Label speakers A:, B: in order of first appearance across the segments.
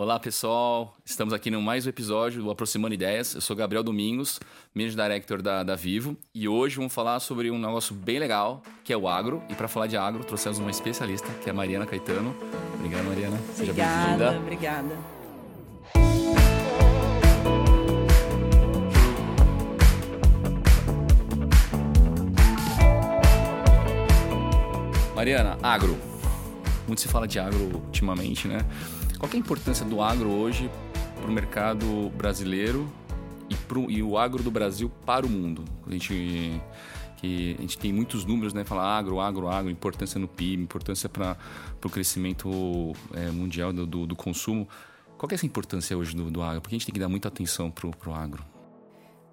A: Olá pessoal, estamos aqui no mais um episódio do Aproximando Ideias. Eu sou Gabriel Domingos, Managing Director da, da Vivo, e hoje vamos falar sobre um negócio bem legal, que é o agro. E para falar de agro, trouxemos uma especialista, que é a Mariana Caetano. Obrigada, Mariana.
B: Seja bem-vinda. Obrigada.
A: Mariana, agro. Muito se fala de agro ultimamente, né? Qual é a importância do agro hoje para o mercado brasileiro e, pro, e o agro do Brasil para o mundo? A gente, que a gente tem muitos números, né? Fala agro, agro, agro, importância no PIB, importância para o crescimento é, mundial do, do, do, consumo. Qual é essa importância hoje do, do agro? Porque a gente tem que dar muita atenção para o agro.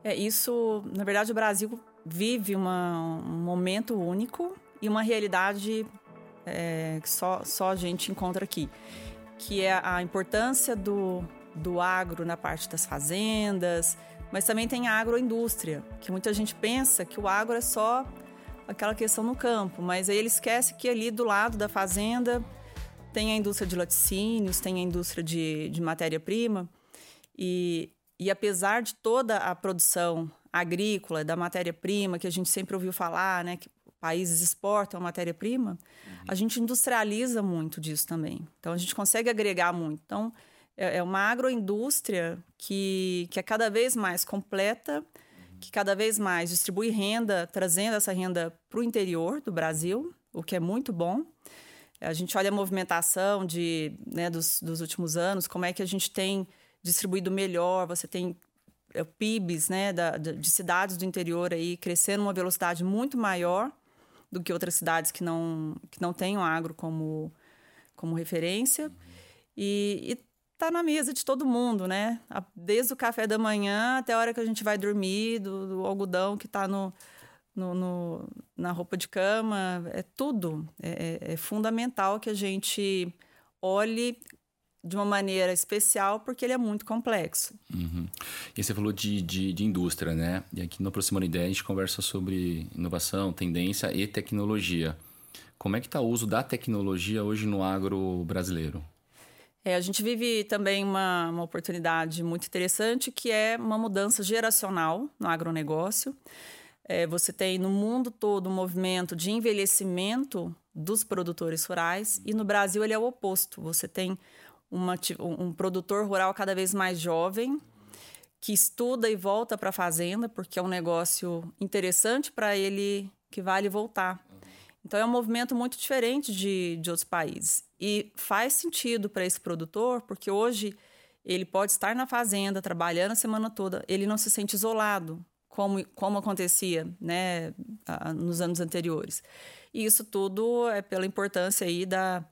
B: É, isso, na verdade, o Brasil vive uma, um momento único e uma realidade é, que só, só a gente encontra aqui que é a importância do, do agro na parte das fazendas, mas também tem a agroindústria, que muita gente pensa que o agro é só aquela questão no campo, mas aí ele esquece que ali do lado da fazenda tem a indústria de laticínios, tem a indústria de, de matéria-prima, e, e apesar de toda a produção agrícola, da matéria-prima, que a gente sempre ouviu falar, né, que países exportam matéria-prima, uhum. a gente industrializa muito disso também. Então, a gente consegue agregar muito. Então, é, é uma agroindústria que, que é cada vez mais completa, uhum. que cada vez mais distribui renda, trazendo essa renda para o interior do Brasil, o que é muito bom. A gente olha a movimentação de, né, dos, dos últimos anos, como é que a gente tem distribuído melhor, você tem é, PIBs né, da, de cidades do interior aí crescendo uma velocidade muito maior do que outras cidades que não, que não o agro como, como referência. E, está na mesa de todo mundo, né? Desde o café da manhã até a hora que a gente vai dormir, do, do algodão que está no, no, no, na roupa de cama, é tudo. É, é, é fundamental que a gente olhe de uma maneira especial porque ele é muito complexo.
A: Uhum. E você falou de, de, de, indústria, né? E aqui no Aproximando Ideia a gente conversa sobre inovação, tendência e tecnologia. Como é que está o uso da tecnologia hoje no agro brasileiro?
B: É, a gente vive também uma, uma oportunidade muito interessante que é uma mudança geracional no agronegócio. É, você tem no mundo todo um movimento de envelhecimento dos produtores rurais e no Brasil ele é o oposto. Você tem uma, um produtor rural cada vez mais jovem que estuda e volta para a fazenda porque é um negócio interessante para ele que vale voltar. Então é um movimento muito diferente de, de outros países e faz sentido para esse produtor porque hoje ele pode estar na fazenda trabalhando a semana toda, ele não se sente isolado como, como acontecia né, nos anos anteriores. E isso tudo é pela importância aí da,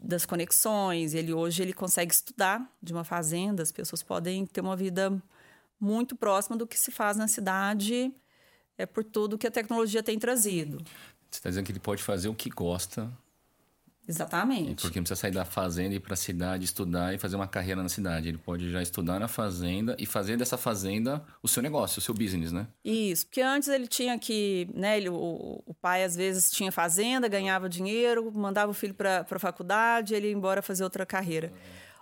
B: das conexões. Ele hoje ele consegue estudar de uma fazenda, as pessoas podem ter uma vida muito próxima do que se faz na cidade, é por tudo que a tecnologia tem trazido.
A: Você está dizendo que ele pode fazer o que gosta
B: Exatamente.
A: Porque não precisa sair da fazenda e ir para a cidade estudar e fazer uma carreira na cidade. Ele pode já estudar na fazenda e fazer dessa fazenda o seu negócio, o seu business, né?
B: Isso, porque antes ele tinha que, né, ele, o, o pai às vezes tinha fazenda, ganhava dinheiro, mandava o filho para a faculdade, ele ia embora fazer outra carreira.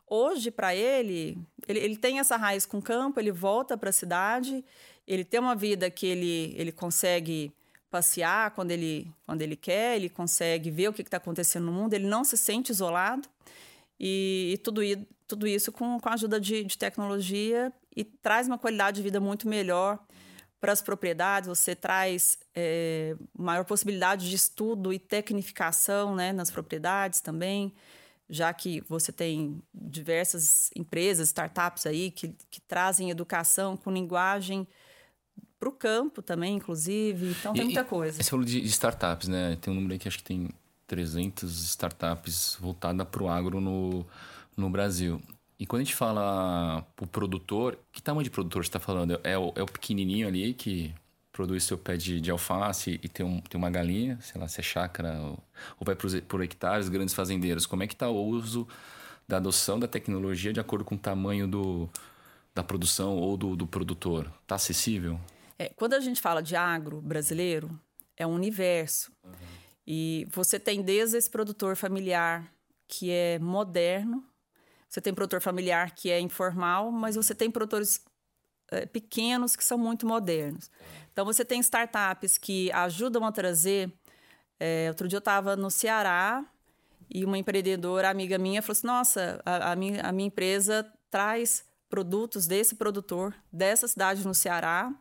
B: Hoje, para ele, ele, ele tem essa raiz com o campo, ele volta para a cidade, ele tem uma vida que ele, ele consegue passear quando ele, quando ele quer, ele consegue ver o que está acontecendo no mundo, ele não se sente isolado. E, e tudo, tudo isso com, com a ajuda de, de tecnologia e traz uma qualidade de vida muito melhor para as propriedades, você traz é, maior possibilidade de estudo e tecnificação né, nas propriedades também, já que você tem diversas empresas, startups aí que, que trazem educação com linguagem para o campo também, inclusive. Então tem e, muita coisa.
A: Você falou de startups, né? Tem um número aí que acho que tem 300 startups voltadas para o agro no, no Brasil. E quando a gente fala o produtor, que tamanho de produtor você está falando? É o, é o pequenininho ali que produz seu pé de, de alface e tem, um, tem uma galinha, sei lá, se é chácara ou, ou vai por, por hectares, grandes fazendeiros. Como é que está o uso da adoção da tecnologia de acordo com o tamanho do, da produção ou do, do produtor? Está acessível?
B: É, quando a gente fala de agro brasileiro, é um universo. Uhum. E você tem desde esse produtor familiar que é moderno, você tem produtor familiar que é informal, mas você tem produtores é, pequenos que são muito modernos. Então, você tem startups que ajudam a trazer. É, outro dia eu estava no Ceará e uma empreendedora amiga minha falou assim: Nossa, a, a, minha, a minha empresa traz produtos desse produtor, dessa cidade no Ceará,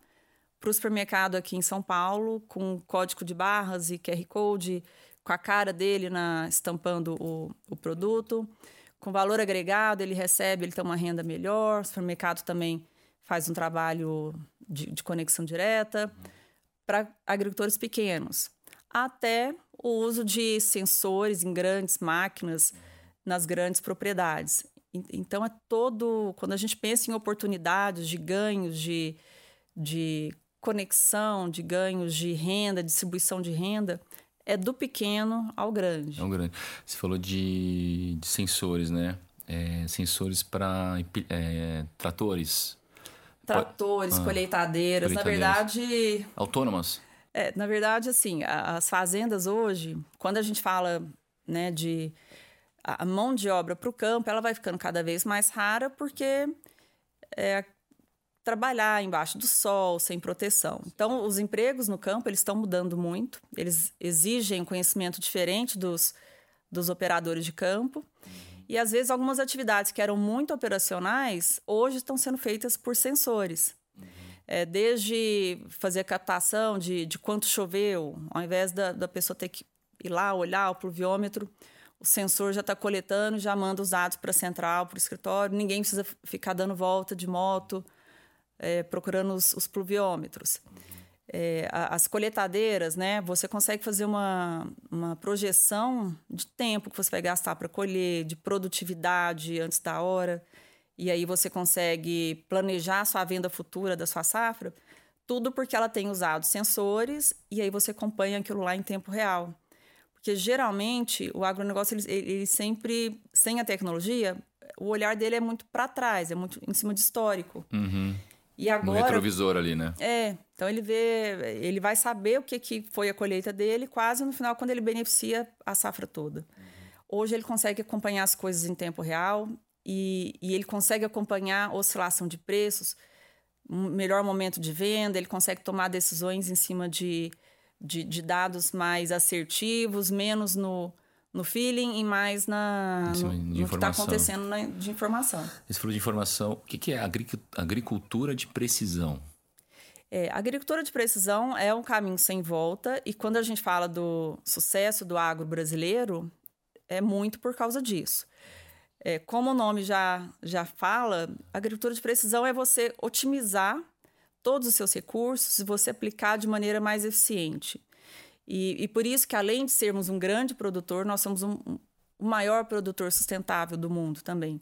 B: para o supermercado aqui em São Paulo, com código de barras e QR Code, com a cara dele na, estampando o, o produto. Com valor agregado, ele recebe, ele tem uma renda melhor. O supermercado também faz um trabalho de, de conexão direta para agricultores pequenos. Até o uso de sensores em grandes máquinas nas grandes propriedades. Então, é todo. Quando a gente pensa em oportunidades de ganhos de, de conexão, de ganhos de renda, distribuição de renda, é do pequeno ao grande.
A: Ao grande. Você falou de, de sensores, né? É, sensores para é, tratores.
B: Tratores, ah, colheitadeiras, colheitadeiras, na verdade.
A: Autônomas?
B: É, na verdade, assim, as fazendas hoje, quando a gente fala né, de a mão de obra para o campo, ela vai ficando cada vez mais rara porque é, trabalhar embaixo do sol, sem proteção. Então, os empregos no campo eles estão mudando muito. Eles exigem conhecimento diferente dos, dos operadores de campo. E às vezes algumas atividades que eram muito operacionais hoje estão sendo feitas por sensores. É, desde fazer captação de, de quanto choveu, ao invés da, da pessoa ter que ir lá olhar o pluviômetro, o sensor já está coletando, já manda os dados para a central, para o escritório, ninguém precisa ficar dando volta de moto, é, procurando os, os pluviômetros. É, as coletadeiras, né? Você consegue fazer uma, uma projeção de tempo que você vai gastar para colher, de produtividade antes da hora, e aí você consegue planejar a sua venda futura da sua safra, tudo porque ela tem usado sensores e aí você acompanha aquilo lá em tempo real. Porque geralmente o agronegócio, ele, ele sempre, sem a tecnologia, o olhar dele é muito para trás, é muito em cima de histórico.
A: Uhum.
B: E agora,
A: no retrovisor ali, né?
B: É. Então ele vê, ele vai saber o que, que foi a colheita dele quase no final, quando ele beneficia a safra toda. Uhum. Hoje ele consegue acompanhar as coisas em tempo real e, e ele consegue acompanhar a oscilação de preços, um melhor momento de venda, ele consegue tomar decisões em cima de de, de dados mais assertivos, menos no, no feeling e mais na, no, no que está acontecendo na, de informação.
A: Você falou de informação. O que, que é agricultura de precisão?
B: É, a agricultura de precisão é um caminho sem volta e quando a gente fala do sucesso do agro brasileiro, é muito por causa disso. É, como o nome já, já fala, agricultura de precisão é você otimizar todos os seus recursos e você aplicar de maneira mais eficiente. E, e por isso que, além de sermos um grande produtor, nós somos um, um, o maior produtor sustentável do mundo também.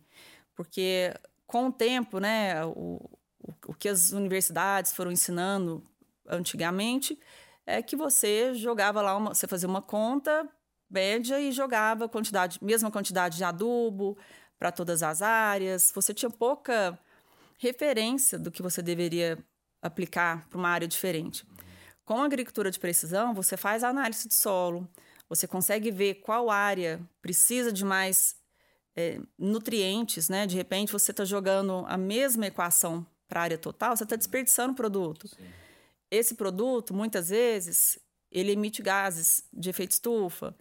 B: Porque, com o tempo, né, o, o, o que as universidades foram ensinando antigamente é que você jogava lá, uma, você fazia uma conta média e jogava quantidade, mesma quantidade de adubo para todas as áreas. Você tinha pouca referência do que você deveria aplicar para uma área diferente. Com a agricultura de precisão, você faz a análise de solo, você consegue ver qual área precisa de mais é, nutrientes, né? De repente você está jogando a mesma equação para a área total, você está desperdiçando produto. Sim. Esse produto, muitas vezes, ele emite gases de efeito estufa.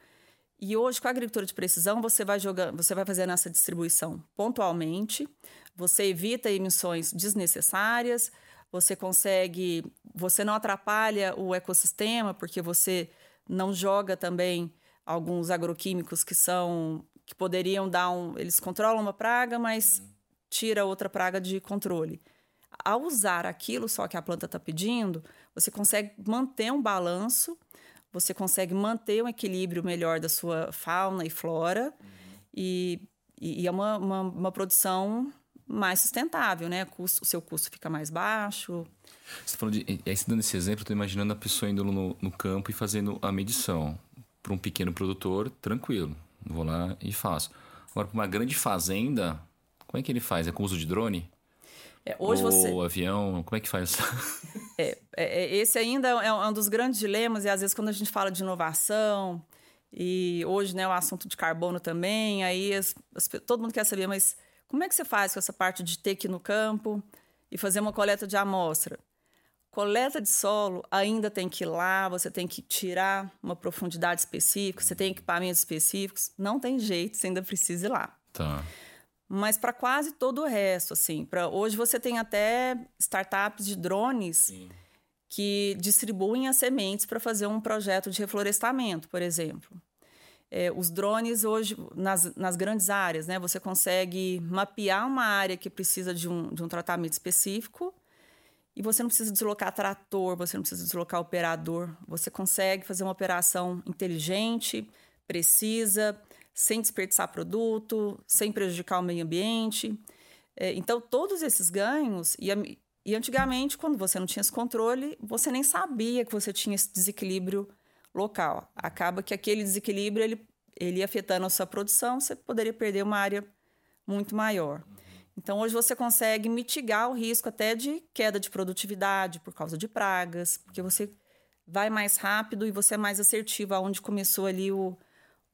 B: E hoje, com a agricultura de precisão, você vai jogando, você vai fazendo essa distribuição pontualmente, você evita emissões desnecessárias, você consegue, você não atrapalha o ecossistema porque você não joga também alguns agroquímicos que são que poderiam dar um, eles controlam uma praga, mas tira outra praga de controle. Ao usar aquilo só que a planta está pedindo, você consegue manter um balanço, você consegue manter um equilíbrio melhor da sua fauna e flora, uhum. e, e, é uma, uma, uma produção mais sustentável, né? O, custo, o seu custo fica mais baixo.
A: Você falou de. Aí, dando esse exemplo, eu tô imaginando a pessoa indo no, no campo e fazendo a medição. Para um pequeno produtor, tranquilo. Vou lá e faço. Agora, para uma grande fazenda, como é que ele faz? É com uso de drone?
B: É, hoje
A: Ou
B: você...
A: avião, como é que faz?
B: É, é, é, esse ainda é um dos grandes dilemas, e às vezes quando a gente fala de inovação, e hoje né, o assunto de carbono também, aí as, as, todo mundo quer saber, mas como é que você faz com essa parte de ter que ir no campo e fazer uma coleta de amostra? Coleta de solo ainda tem que ir lá, você tem que tirar uma profundidade específica, você tem equipamentos específicos. Não tem jeito, você ainda precisa ir lá.
A: Tá.
B: Mas para quase todo o resto, assim, para hoje você tem até startups de drones Sim. que distribuem as sementes para fazer um projeto de reflorestamento, por exemplo. É, os drones hoje, nas, nas grandes áreas, né, você consegue mapear uma área que precisa de um, de um tratamento específico e você não precisa deslocar trator, você não precisa deslocar operador. Você consegue fazer uma operação inteligente, precisa, sem desperdiçar produto, sem prejudicar o meio ambiente. É, então, todos esses ganhos, e, e antigamente, quando você não tinha esse controle, você nem sabia que você tinha esse desequilíbrio local. Acaba que aquele desequilíbrio ele, ele afetando a sua produção, você poderia perder uma área muito maior. Então, hoje você consegue mitigar o risco até de queda de produtividade por causa de pragas, porque você vai mais rápido e você é mais assertivo aonde começou ali o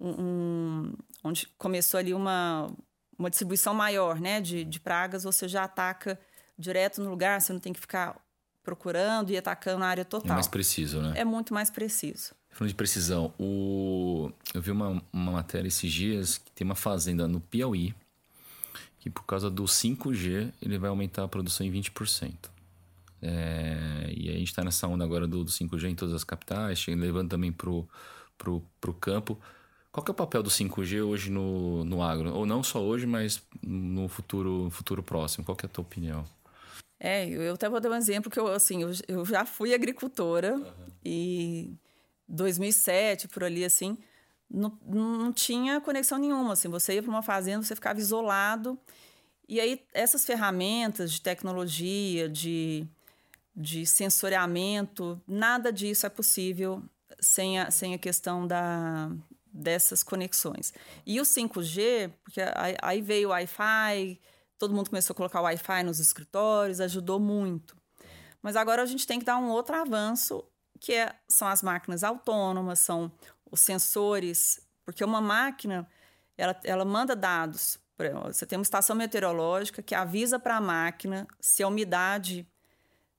B: um, onde começou ali uma, uma distribuição maior, né, de, de pragas, você já ataca direto no lugar, você não tem que ficar procurando e atacando a área total. É
A: mais preciso, né?
B: É muito mais preciso.
A: Falando de precisão, o... eu vi uma, uma matéria esses dias que tem uma fazenda no Piauí que por causa do 5G ele vai aumentar a produção em 20%. É... E a gente está nessa onda agora do, do 5G em todas as capitais, levando também para o pro, pro campo. Qual é o papel do 5G hoje no, no agro? Ou não só hoje, mas no futuro, futuro próximo? Qual que é a tua opinião?
B: É, eu até vou dar um exemplo que eu, assim, eu, eu já fui agricultora uhum. e 2007, por ali, assim, não, não tinha conexão nenhuma, assim, você ia para uma fazenda, você ficava isolado, e aí essas ferramentas de tecnologia, de, de sensoriamento, nada disso é possível sem a, sem a questão da, dessas conexões. E o 5G, porque aí veio o Wi-Fi, todo mundo começou a colocar o Wi-Fi nos escritórios, ajudou muito. Mas agora a gente tem que dar um outro avanço, que é, são as máquinas autônomas, são os sensores, porque uma máquina ela, ela manda dados. Você tem uma estação meteorológica que avisa para a máquina se a umidade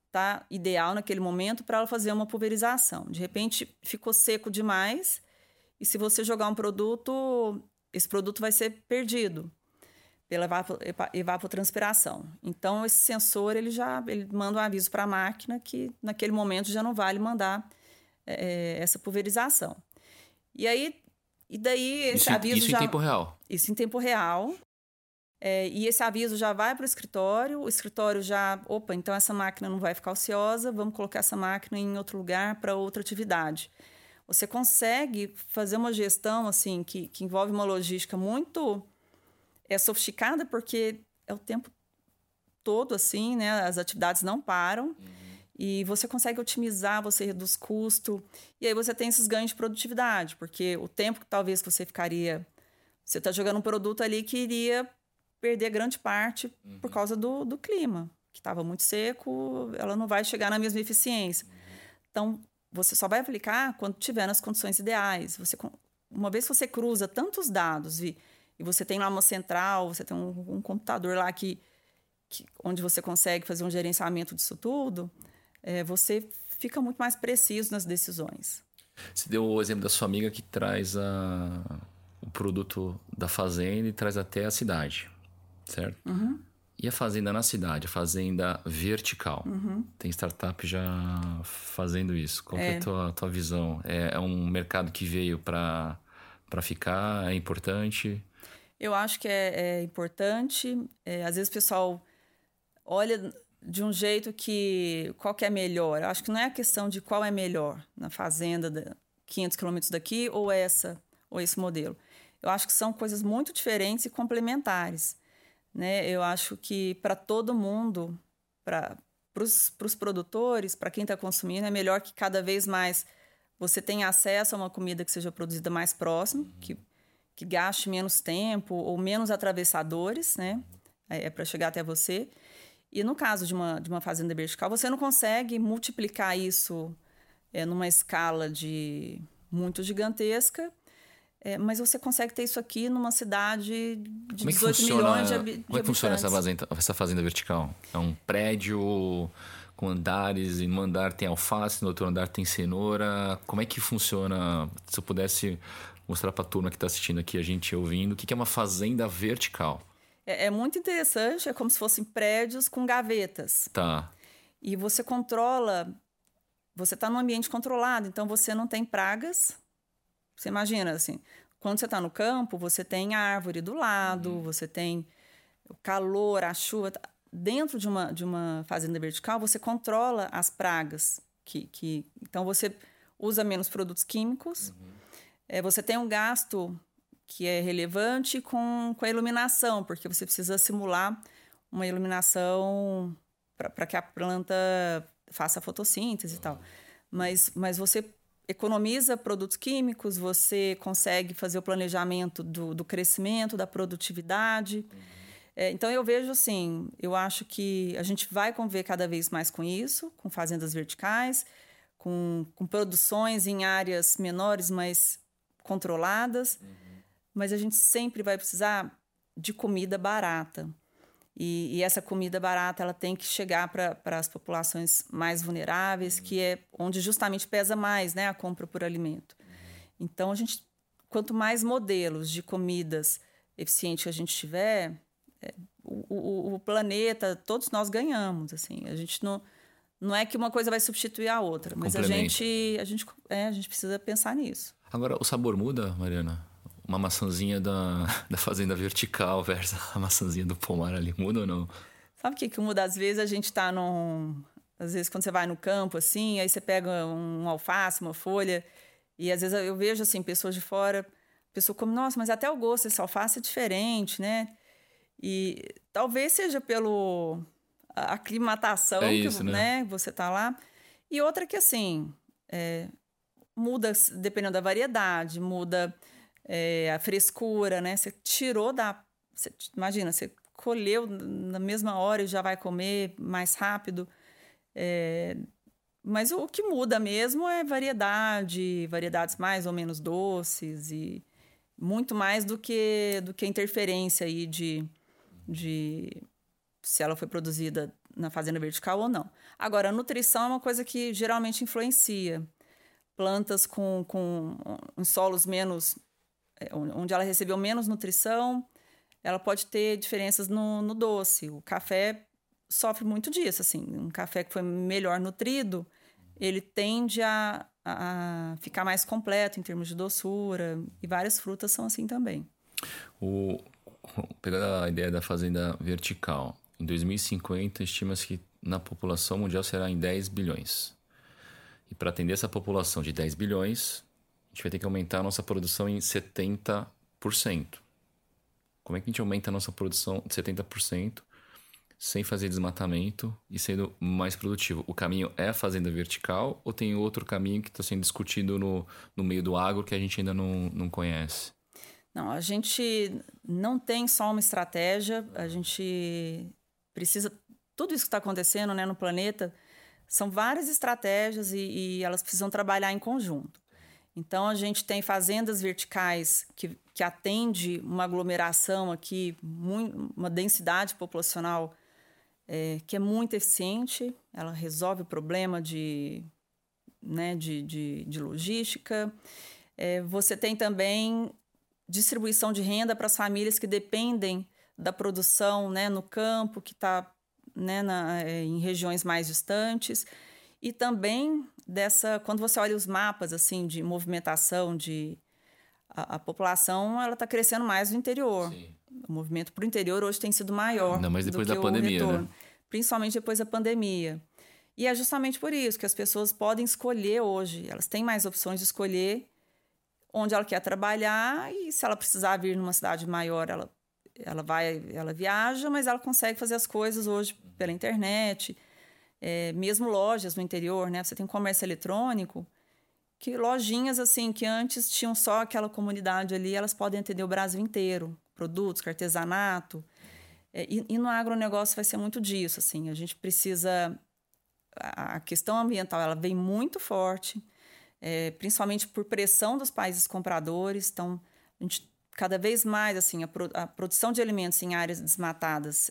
B: está ideal naquele momento para ela fazer uma pulverização. De repente ficou seco demais e se você jogar um produto, esse produto vai ser perdido pela evapotranspiração. Então, esse sensor ele já ele manda um aviso para a máquina que naquele momento já não vale mandar é, essa pulverização. E aí, e daí esse
A: isso,
B: aviso
A: isso
B: já,
A: em tempo real.
B: Isso em tempo real. É, e esse aviso já vai para o escritório, o escritório já, opa, então essa máquina não vai ficar ociosa, vamos colocar essa máquina em outro lugar para outra atividade. Você consegue fazer uma gestão assim que, que envolve uma logística muito é sofisticada porque é o tempo todo assim, né? As atividades não param. Uhum. E você consegue otimizar, você reduz custo. E aí você tem esses ganhos de produtividade, porque o tempo que talvez você ficaria. Você está jogando um produto ali que iria perder grande parte uhum. por causa do, do clima, que estava muito seco, ela não vai chegar na mesma eficiência. Uhum. Então, você só vai aplicar quando tiver nas condições ideais. Você, uma vez que você cruza tantos dados e, e você tem lá uma central, você tem um, um computador lá que, que, onde você consegue fazer um gerenciamento disso tudo, é, você fica muito mais preciso nas decisões.
A: Você deu o exemplo da sua amiga que traz a, o produto da fazenda e traz até a cidade, certo?
B: Uhum.
A: E a fazenda na cidade, a fazenda vertical?
B: Uhum.
A: Tem startup já fazendo isso. Qual é, é a tua, tua visão? É, é um mercado que veio para ficar? É importante?
B: Eu acho que é, é importante. É, às vezes o pessoal olha de um jeito que qual que é melhor. Eu acho que não é a questão de qual é melhor na fazenda de 500 quilômetros daqui ou essa ou esse modelo. Eu acho que são coisas muito diferentes e complementares. Né? Eu acho que para todo mundo, para os produtores, para quem está consumindo, é melhor que cada vez mais você tenha acesso a uma comida que seja produzida mais próximo, que, que gaste menos tempo ou menos atravessadores, né? É, é para chegar até você. E no caso de uma, de uma fazenda vertical, você não consegue multiplicar isso é, numa escala de muito gigantesca É, mas você consegue ter isso aqui numa cidade de
A: como é
B: 18
A: funciona,
B: milhões de, habi- de
A: Como é que funciona essa
B: habitantes.
A: fazenda, essa fazenda vertical? É um prédio com andares, e no andar tem alface, no outro andar tem cenoura. Como é que funciona? Se eu pudesse mostrar para a turma que está assistindo aqui, a gente ouvindo, o que que é uma fazenda vertical?
B: É, é muito interessante, é como se fossem prédios com gavetas.
A: Tá.
B: E você controla, você está num ambiente controlado, então você não tem pragas. Você imagina, assim, quando você está no campo, você tem árvore do lado, você tem o calor, a chuva. tá- Dentro de uma, de uma fazenda vertical, você controla as pragas. Que, que, então, você usa menos produtos químicos, é, você tem um gasto que é relevante com, com a iluminação, porque você precisa simular uma iluminação para que a planta faça fotossíntese e tal. Mas, mas você economiza produtos químicos, você consegue fazer o planejamento do, do crescimento, da produtividade. É, então eu vejo assim, eu acho que a gente vai conviver cada vez mais com isso, com fazendas verticais, com, com produções em áreas menores, mas controladas. Mas a gente sempre vai precisar de comida barata. E, e essa comida barata ela tem que chegar para as populações mais vulneráveis, que é onde justamente pesa mais né, a compra por alimento. Então, a gente, quanto mais modelos de comidas eficientes a gente tiver, é, o, o, o planeta, todos nós ganhamos. Assim, a gente não, não é que uma coisa vai substituir a outra, mas a gente, a, gente, é, a gente precisa pensar nisso.
A: Agora, o sabor muda, Mariana? Uma maçãzinha da, da fazenda vertical versus a maçãzinha do pomar ali, muda ou não?
B: Sabe o que, que muda? Às vezes a gente tá num. Às vezes, quando você vai no campo, assim, aí você pega um alface, uma folha, e às vezes eu vejo, assim, pessoas de fora, a pessoa come, nossa, mas até o gosto desse alface é diferente, né? E talvez seja pelo aclimatação
A: É
B: que
A: isso, né?
B: né, você tá lá. E outra que, assim, é, muda dependendo da variedade, muda é, a frescura, né? Você tirou da. Você, imagina, você colheu na mesma hora e já vai comer mais rápido. É, mas o, o que muda mesmo é variedade, variedades mais ou menos doces e muito mais do que do que a interferência aí de, de se ela foi produzida na fazenda vertical ou não. Agora, a nutrição é uma coisa que geralmente influencia. Plantas com, com solos menos é, onde ela recebeu menos nutrição, ela pode ter diferenças no, no doce. O café sofre muito disso, assim. Um café que foi melhor nutrido, ele tende a, a ficar mais completo em termos de doçura. E várias frutas são assim também.
A: O, pegando a ideia da fazenda vertical, em 2050 estima-se que na população mundial será em 10 bilhões. E para atender essa população de 10 bilhões, a gente vai ter que aumentar a nossa produção em 70%. Como é que a gente aumenta a nossa produção de 70% sem fazer desmatamento e sendo mais produtivo? O caminho é a fazenda vertical ou tem outro caminho que está sendo discutido no, no meio do agro que a gente ainda não, não conhece?
B: Não, a gente não tem só uma estratégia, a gente precisa. Tudo isso que está acontecendo né, no planeta são várias estratégias e, e, elas precisam trabalhar em conjunto. Então, a gente tem fazendas verticais que, que atende uma aglomeração aqui, muito, uma densidade populacional é, que é muito eficiente, ela resolve o problema de, né, de, de, de logística. É, você tem também distribuição de renda para as famílias que dependem da produção né, no campo, que está né, na, em regiões mais distantes. E também dessa, quando você olha os mapas assim de movimentação de a, a população, ela está crescendo mais no interior.
A: Sim.
B: O movimento para o interior hoje tem sido maior.
A: Ainda mais depois da pandemia, né?
B: Principalmente depois da pandemia. E é justamente por isso que as pessoas podem escolher hoje. Elas têm mais opções de escolher onde ela quer trabalhar e se ela precisar vir numa cidade maior, ela, ela vai, ela viaja, mas ela consegue fazer as coisas hoje pela internet. É, mesmo lojas no interior, né? Você tem comércio eletrônico, que lojinhas assim que antes tinham só aquela comunidade ali, elas podem atender o Brasil inteiro, produtos, artesanato. É, e, e, no agronegócio vai ser muito disso, assim. A gente precisa a questão ambiental ela vem muito forte. é, principalmente por pressão dos países compradores. Então, a gente, cada vez mais assim a, pro, a produção de alimentos em áreas desmatadas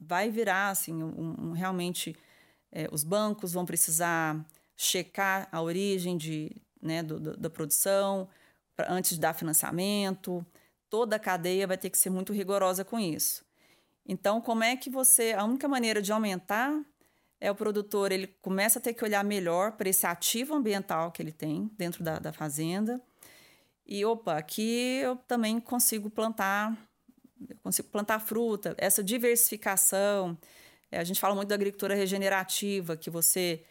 B: vai virar assim um, um realmente é, os bancos vão precisar checar a origem de, né, do, do, da produção pra, antes de dar financiamento. Toda a cadeia vai ter que ser muito rigorosa com isso. Então, como é que você. A única maneira de aumentar é o produtor, ele começa a ter que olhar melhor para esse ativo ambiental que ele tem dentro da, da fazenda. E, opa, aqui eu também consigo plantar, consigo plantar fruta. Essa diversificação, é, a gente fala muito da agricultura regenerativa, que você,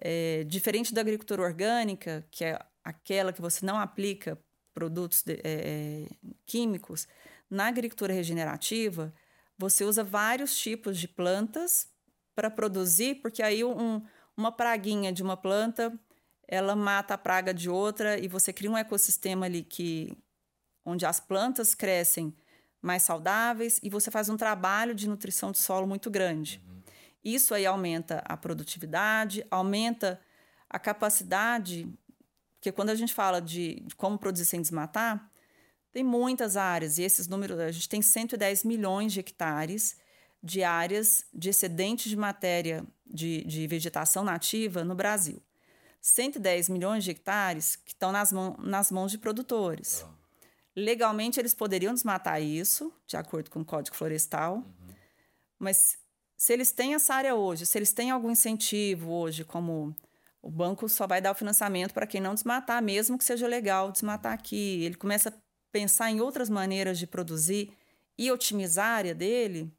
B: é, diferente da agricultura orgânica, que é aquela que você não aplica produtos de, é, químicos, na agricultura regenerativa, você usa vários tipos de plantas para produzir, porque aí um, uma praguinha de uma planta ela mata a praga de outra e você cria um ecossistema ali que onde as plantas crescem mais saudáveis e você faz um trabalho de nutrição de solo muito grande. Uhum. Isso aí aumenta a produtividade, aumenta a capacidade, porque quando a gente fala de, de como produzir sem desmatar, tem muitas áreas e esses números, a gente tem 110 milhões de hectares de áreas de excedente de matéria de, de vegetação nativa no Brasil. 110 milhões de hectares que estão nas, mão, nas mãos de produtores. Legalmente, eles poderiam desmatar isso, de acordo com o Código Florestal, uhum. mas se eles têm essa área hoje, se eles têm algum incentivo hoje, como o banco só vai dar o financiamento para quem não desmatar, mesmo que seja legal desmatar aqui, ele começa a pensar em outras maneiras de produzir e otimizar a área dele,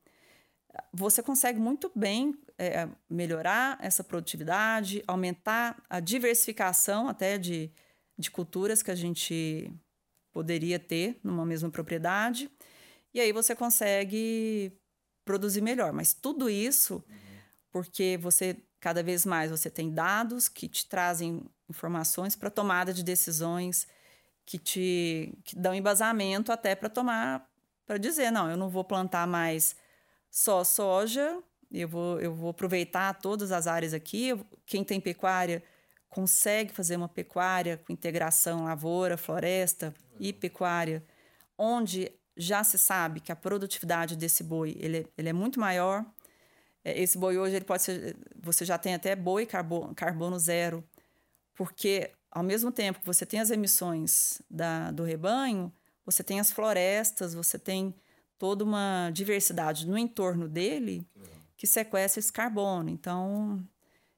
B: você consegue muito bem é, melhorar essa produtividade, aumentar a diversificação até de, de culturas que a gente poderia ter numa mesma propriedade. E aí você consegue produzir melhor. Mas tudo isso porque você cada vez mais você tem dados que te trazem informações para tomada de decisões que te que dão embasamento até para tomar para dizer não eu não vou plantar mais só soja, eu vou, eu vou aproveitar todas as áreas aqui. Quem tem pecuária consegue fazer uma pecuária com integração lavoura, floresta e pecuária, onde já se sabe que a produtividade desse boi ele, é, ele é muito maior. É, esse boi hoje ele pode ser, você já tem até boi carbono, carbono zero, porque ao mesmo tempo que você tem as emissões da, do rebanho, você tem as florestas, você tem toda uma diversidade no entorno dele que sequestra esse carbono. Então,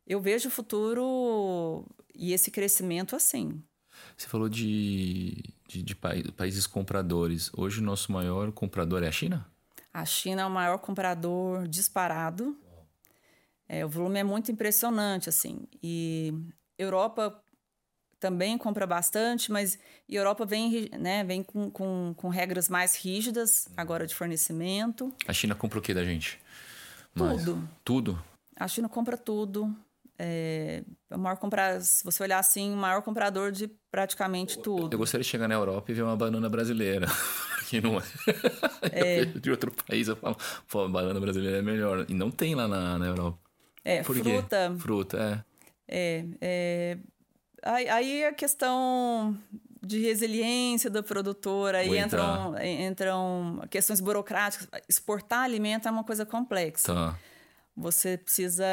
B: eu vejo o futuro e esse crescimento assim.
A: Você falou de, de, de países compradores. Hoje, o nosso maior comprador é a China?
B: A China é o maior comprador disparado. É, o volume é muito impressionante, assim. E Europa também compra bastante, mas a Europa vem, né, vem com, com, com regras mais rígidas agora de fornecimento.
A: A China compra o que da gente?
B: Tudo.
A: Tudo?
B: A China compra tudo. É, o maior comprar, se você olhar assim, o maior comprador de praticamente tudo.
A: Eu gostaria de chegar na Europa e ver uma banana brasileira. que não é. é. de outro país eu falo, pô, banana brasileira é melhor. E não tem lá na, na Europa.
B: É, Por fruta.
A: Quê? Fruta,
B: é. É, é Aí a questão de resiliência da produtora, aí entram, entram questões burocráticas. Exportar alimento é uma coisa complexa.
A: Tá.
B: Você precisa,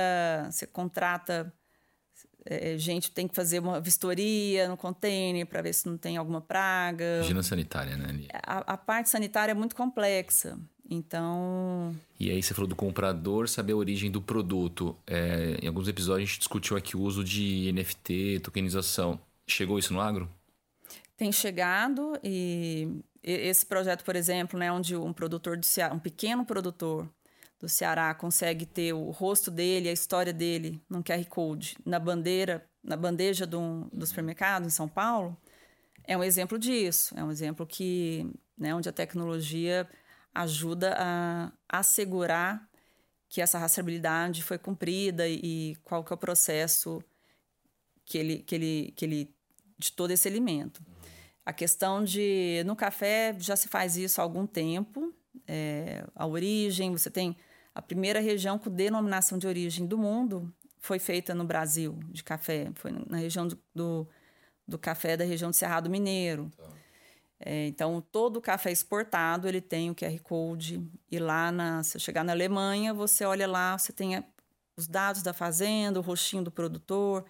B: você contrata é, gente tem que fazer uma vistoria no container para ver se não tem alguma praga.
A: Higiene sanitária, né?
B: A, a, parte sanitária é muito complexa. Então.
A: E aí você falou do comprador saber a origem do produto. É, em alguns episódios a gente discutiu aqui o uso de NFT, tokenização. Chegou isso no agro?
B: Tem chegado e esse projeto, por exemplo, né, onde um produtor do Ceará, um pequeno produtor do Ceará consegue ter o rosto dele, a história dele num QR Code na bandeira, na bandeja do, do supermercado em São Paulo, é um exemplo disso. É um exemplo que, né, onde a tecnologia ajuda a assegurar que essa rastreabilidade foi cumprida e qual que é o processo que ele, que ele, que ele de todo esse alimento. A questão de no café já se faz isso há algum tempo. É, a origem, você tem a primeira região com denominação de origem do mundo foi feita no Brasil de café, foi na região do, do, do café da região do Cerrado Mineiro. Tá. É, então, todo o café exportado, ele tem o QR Code. E lá, na, se chegar na Alemanha, você olha lá, você tem a, os dados da fazenda, o rostinho do produtor,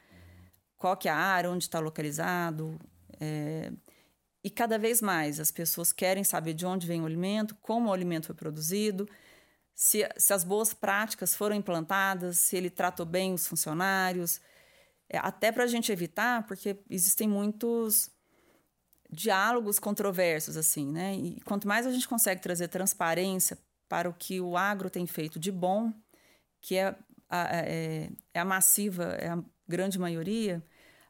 B: qual que é a área, onde está localizado. É, e cada vez mais as pessoas querem saber de onde vem o alimento, como o alimento foi produzido, se, se as boas práticas foram implantadas, se ele tratou bem os funcionários. É, até para a gente evitar, porque existem muitos diálogos controversos, assim, né? E quanto mais a gente consegue trazer transparência para o que o agro tem feito de bom, que é a, é, é a massiva, é a grande maioria,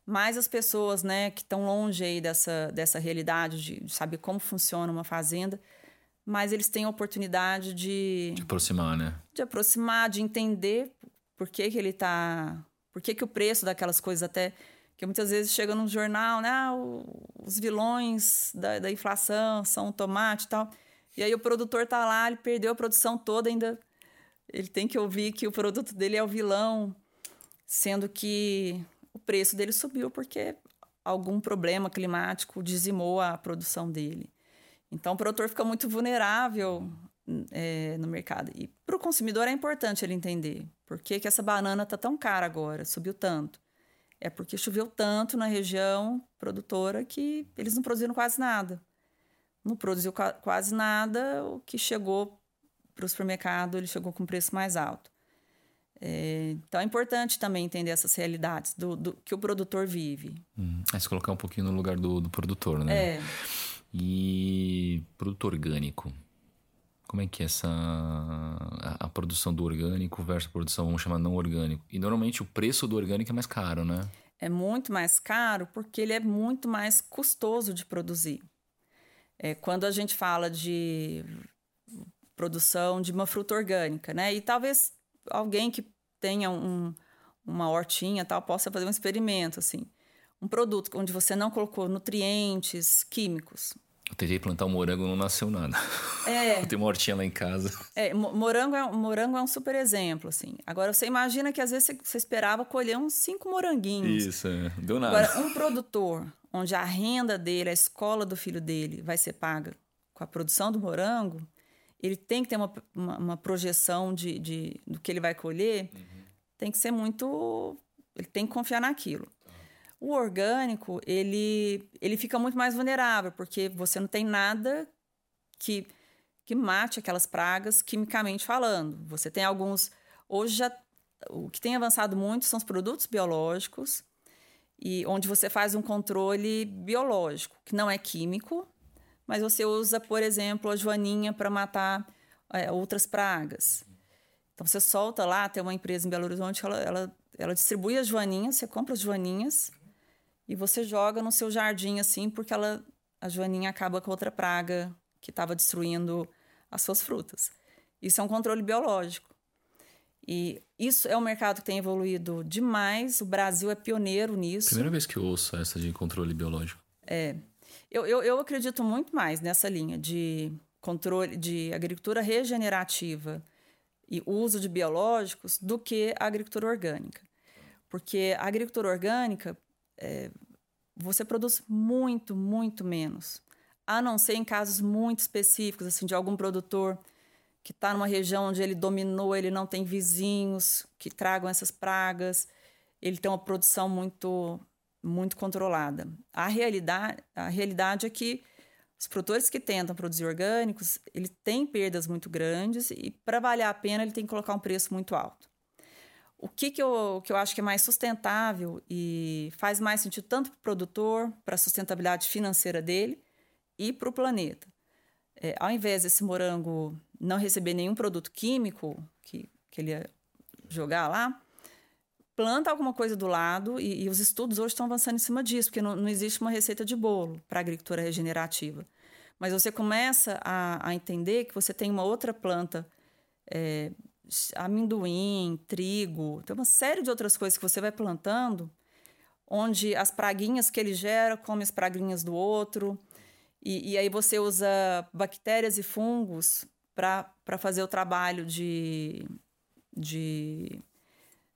B: mais as pessoas, né, que estão longe aí dessa, dessa realidade de, de saber como funciona uma fazenda, mais eles têm a oportunidade de...
A: De aproximar, né?
B: De aproximar, de entender por que que ele está... Por que que o preço daquelas coisas até que muitas vezes chega num jornal, né? Ah, os vilões da, da inflação são o tomate e tal. E aí o produtor tá lá, ele perdeu a produção toda, ainda ele tem que ouvir que o produto dele é o vilão, sendo que o preço dele subiu porque algum problema climático dizimou a produção dele. Então o produtor fica muito vulnerável é, no mercado. E para o consumidor é importante ele entender por que, que essa banana está tão cara agora, subiu tanto. É porque choveu tanto na região produtora que eles não produziram quase nada. Não produziu quase nada, o que chegou para o supermercado, ele chegou com preço mais alto. É, então é importante também entender essas realidades do, do que o produtor vive.
A: Hum, é se colocar um pouquinho no lugar do, do produtor, né?
B: É.
A: E produto orgânico. Como é que é essa a, a, produção do orgânico versus a produção, vamos chamar, não orgânico? E normalmente o preço do orgânico é mais caro, né?
B: É muito mais caro porque ele é muito mais custoso de produzir. É, quando a gente fala de produção de uma fruta orgânica, né? E talvez alguém que tenha um, uma hortinha tal possa fazer um experimento assim, um produto onde você não colocou nutrientes químicos,
A: eu tentei plantar um morango, não nasceu nada.
B: É.
A: Eu tenho uma hortinha lá em casa.
B: É, morango é, morango é um super exemplo, assim. Agora, você imagina que às vezes você esperava colher uns cinco moranguinhos.
A: Isso, é. deu nada.
B: Agora, um produtor onde a renda dele, a escola do filho dele vai ser paga com a produção do morango, ele tem que ter uma, uma, uma projeção de, de, do que ele vai colher, uhum. tem que ser muito... Ele tem que confiar naquilo. O orgânico, ele, ele fica muito mais vulnerável, porque você não tem nada que, que mate aquelas pragas quimicamente falando. Você tem alguns. Hoje já. O que tem avançado muito são os produtos biológicos, e onde você faz um controle biológico, que não é químico, mas você usa, por exemplo, a joaninha para matar é, outras pragas. Então você solta lá, tem uma empresa em Belo Horizonte, ela, ela, ela distribui as joaninhas, você compra as joaninhas e você joga no seu jardim assim, porque ela, a joaninha acaba com outra praga que estava destruindo as suas frutas. Isso é um controle biológico. E isso é um mercado que tem evoluído demais. O Brasil é pioneiro nisso.
A: Primeira vez que eu ouço essa de controle biológico.
B: É. Eu, eu, eu acredito muito mais nessa linha de controle de agricultura regenerativa e uso de biológicos do que a agricultura orgânica. Porque a agricultura orgânica, é, você produz muito, muito menos. A não ser em casos muito específicos, assim, de algum produtor que está numa região onde ele dominou, ele não tem vizinhos que tragam essas pragas, ele tem uma produção muito, muito controlada. A realidade, a realidade é que os produtores que tentam produzir orgânicos, ele tem perdas muito grandes e para valer a pena ele tem que colocar um preço muito alto. O que, que, eu, que eu acho que é mais sustentável e faz mais sentido tanto para o produtor, para a sustentabilidade financeira dele e para o planeta. É, ao invés desse morango não receber nenhum produto químico que, que ele ia jogar lá, planta alguma coisa do lado e, e os estudos hoje estão avançando em cima disso, porque não, não existe uma receita de bolo para agricultura regenerativa. Mas você começa a, a entender que você tem uma outra planta é, amendoim, trigo, tem uma série de outras coisas que você vai plantando, onde as praguinhas que ele gera come as praguinhas do outro, e, e aí você usa bactérias e fungos para fazer o trabalho de, de,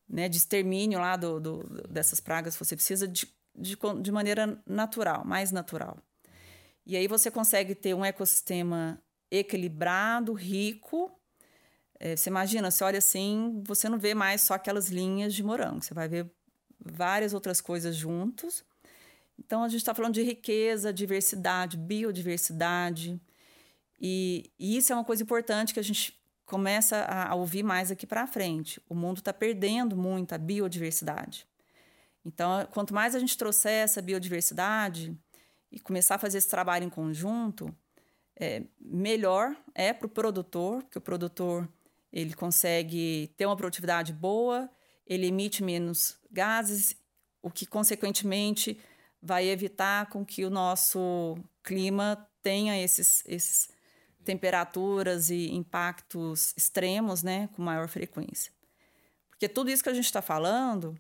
B: né, de extermínio lá do, do, dessas pragas. Você precisa de, de, de maneira natural, mais natural. E aí você consegue ter um ecossistema equilibrado, rico. É, você imagina, você olha assim, você não vê mais só aquelas linhas de morango, você vai ver várias outras coisas juntos. Então a gente está falando de riqueza, diversidade, biodiversidade. E, e, isso é uma coisa importante que a gente começa a, ouvir mais aqui para frente. O mundo está perdendo muito a biodiversidade. Então, quanto mais a gente trouxer essa biodiversidade e começar a fazer esse trabalho em conjunto, é, melhor é para o produtor, porque o produtor ele consegue ter uma produtividade boa, ele emite menos gases, o que consequentemente vai evitar com que o nosso clima tenha esses, esses temperaturas e impactos extremos, né, com maior frequência. Porque tudo isso que a gente está falando,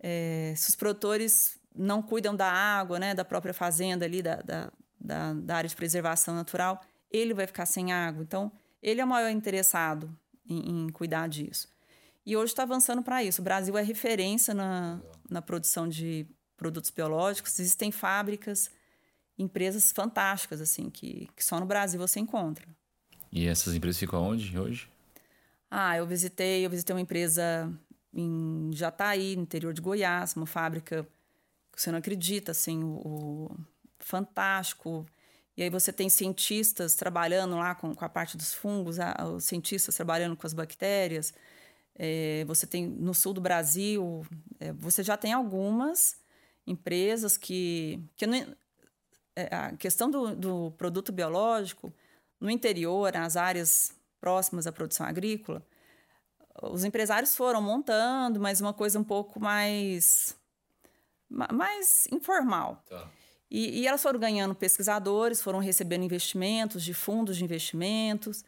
B: é, se os produtores não cuidam da água, né, da própria fazenda ali, da, da, da, da área de preservação natural, ele vai ficar sem água. Então, ele é o maior interessado em, em cuidar disso. E hoje está avançando para isso. O Brasil é referência na, na produção de produtos biológicos. Existem fábricas, empresas fantásticas, assim, que, que só no Brasil você encontra.
A: E essas empresas ficam onde hoje?
B: Ah, eu visitei, eu visitei uma empresa em Jataí, no interior de Goiás, uma fábrica que você não acredita, assim, o, o fantástico. E aí você tem cientistas trabalhando lá com, com a parte dos fungos, a, os cientistas trabalhando com as bactérias. É, você tem no sul do Brasil, é, você já tem algumas empresas que, que não, a questão do, do produto biológico no interior, nas áreas próximas à produção agrícola, os empresários foram montando, mas uma coisa um pouco mais mais informal. Tá. E, e, elas foram ganhando pesquisadores, foram recebendo investimentos de fundos de investimentos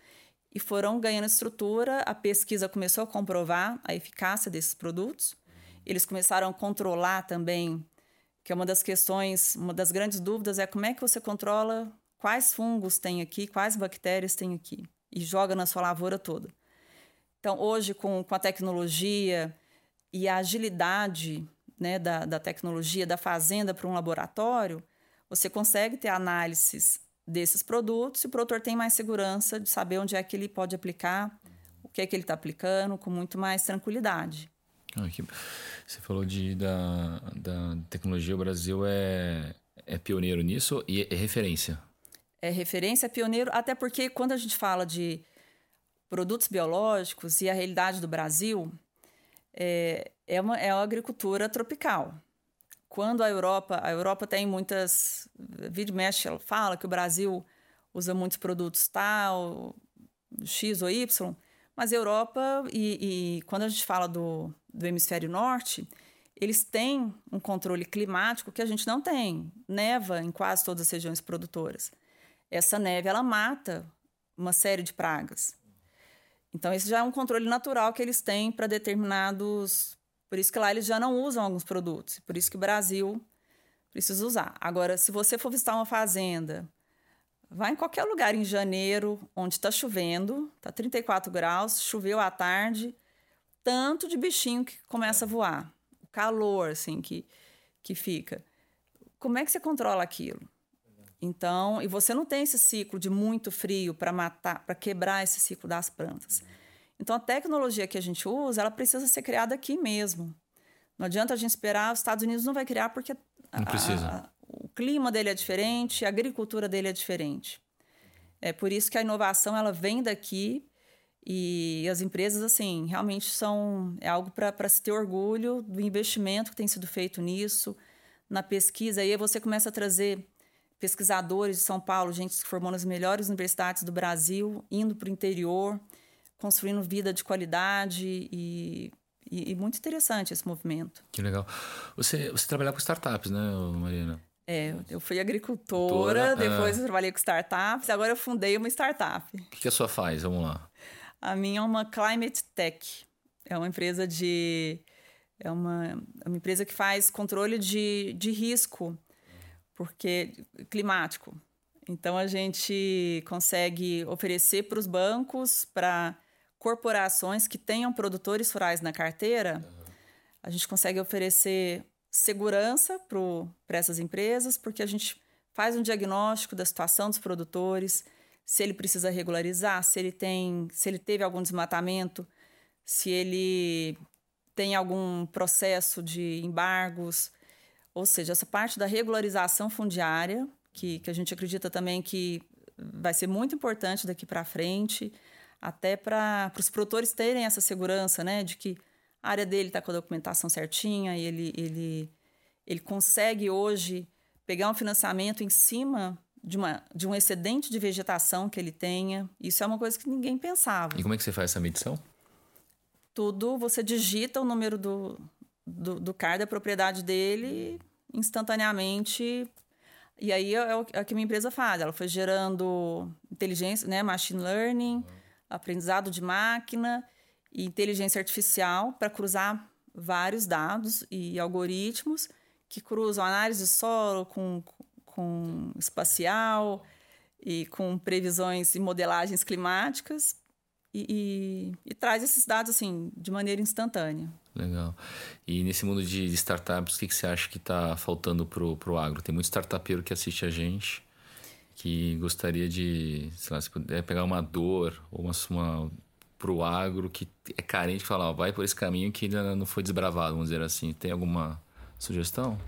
B: e foram ganhando estrutura. A pesquisa começou a comprovar a eficácia desses produtos. Eles começaram a controlar também, que é uma das questões, uma das grandes dúvidas é como é que você controla quais fungos tem aqui, quais bactérias tem aqui e joga na sua lavoura toda. Então, hoje, com, com a tecnologia e a agilidade né, da, da tecnologia da fazenda para um laboratório, você consegue ter análises desses produtos e o produtor tem mais segurança de saber onde é que ele pode aplicar, o que é que ele está aplicando, com muito mais tranquilidade.
A: Que... Você falou de, da, da tecnologia, o Brasil é, é pioneiro nisso e é referência.
B: É referência, é pioneiro, até porque quando a gente fala de produtos biológicos e a realidade do Brasil, é, é, uma, é agricultura tropical. Quando a Europa, a Europa tem muitas, vídeo mexe, fala que o Brasil usa muitos produtos tal, X ou Y, mas a Europa, e, e quando a gente fala do, do hemisfério norte, eles têm um controle climático que a gente não tem. Neva em quase todas as regiões produtoras. Essa neve, ela mata uma série de pragas. Então, esse já é um controle natural que eles têm para determinados. Por isso que lá eles já não usam alguns produtos. Por isso que o Brasil precisa usar. Agora, se você for visitar uma fazenda, vai em qualquer lugar em janeiro, onde está chovendo, está 34 graus, choveu à tarde, tanto de bichinho que começa a voar. O calor, assim, que, que fica. Como é que você controla aquilo? Então, e você não tem esse ciclo de muito frio para matar, para quebrar esse ciclo das plantas. Então, a tecnologia que a gente usa, ela precisa ser criada aqui mesmo. Não adianta a gente esperar, os Estados Unidos não vai criar porque
A: não precisa.
B: A, o clima dele é diferente, a agricultura dele é diferente. É por isso que a inovação ela vem daqui e as empresas assim realmente são é algo para se ter orgulho do investimento que tem sido feito nisso, na pesquisa. Aí você começa a trazer pesquisadores de São Paulo, gente que formou nas melhores universidades do Brasil, indo para o interior, construindo vida de qualidade e, e, e, muito interessante esse movimento.
A: Que legal. Você, você trabalha com startups, né, Marina?
B: É, eu fui agricultora, Doutora, depois é. eu trabalhei com startups, agora eu fundei uma startup.
A: O que, que a sua faz? Vamos lá.
B: A minha é uma Climate Tech. É uma empresa de. É uma, é uma empresa que faz controle de, de risco porque climático. Então a gente consegue oferecer para os bancos, para corporações que tenham produtores rurais na carteira, uhum. a gente consegue oferecer segurança para essas empresas, porque a gente faz um diagnóstico da situação dos produtores, se ele precisa regularizar, se ele tem, se ele teve algum desmatamento, se ele tem algum processo de embargos, ou seja, essa parte da regularização fundiária, que, que a gente acredita também que vai ser muito importante daqui para frente, até para os produtores terem essa segurança, né, de que a área dele está com a documentação certinha e ele, ele, ele consegue hoje pegar um financiamento em cima de, uma, de um excedente de vegetação que ele tenha. Isso é uma coisa que ninguém pensava.
A: E como é que você faz essa medição?
B: Tudo, você digita o número do, do, do CAR da propriedade dele instantaneamente. E aí é o, é o que a minha empresa faz. Ela foi gerando inteligência, né, machine learning, aprendizado de máquina e inteligência artificial para cruzar vários dados e algoritmos que cruzam análise de solo com, com espacial e com previsões e modelagens climáticas e, e, e, traz esses dados assim de maneira instantânea.
A: Legal. E nesse mundo de, startups, o que, que você acha que está faltando para o agro? Tem muito startupeiro que assiste a gente que gostaria de, sei lá, se puder pegar uma dor ou uma, uma para o agro que é carente falar, ó, vai por esse caminho que ainda não foi desbravado, vamos dizer assim. Tem alguma sugestão?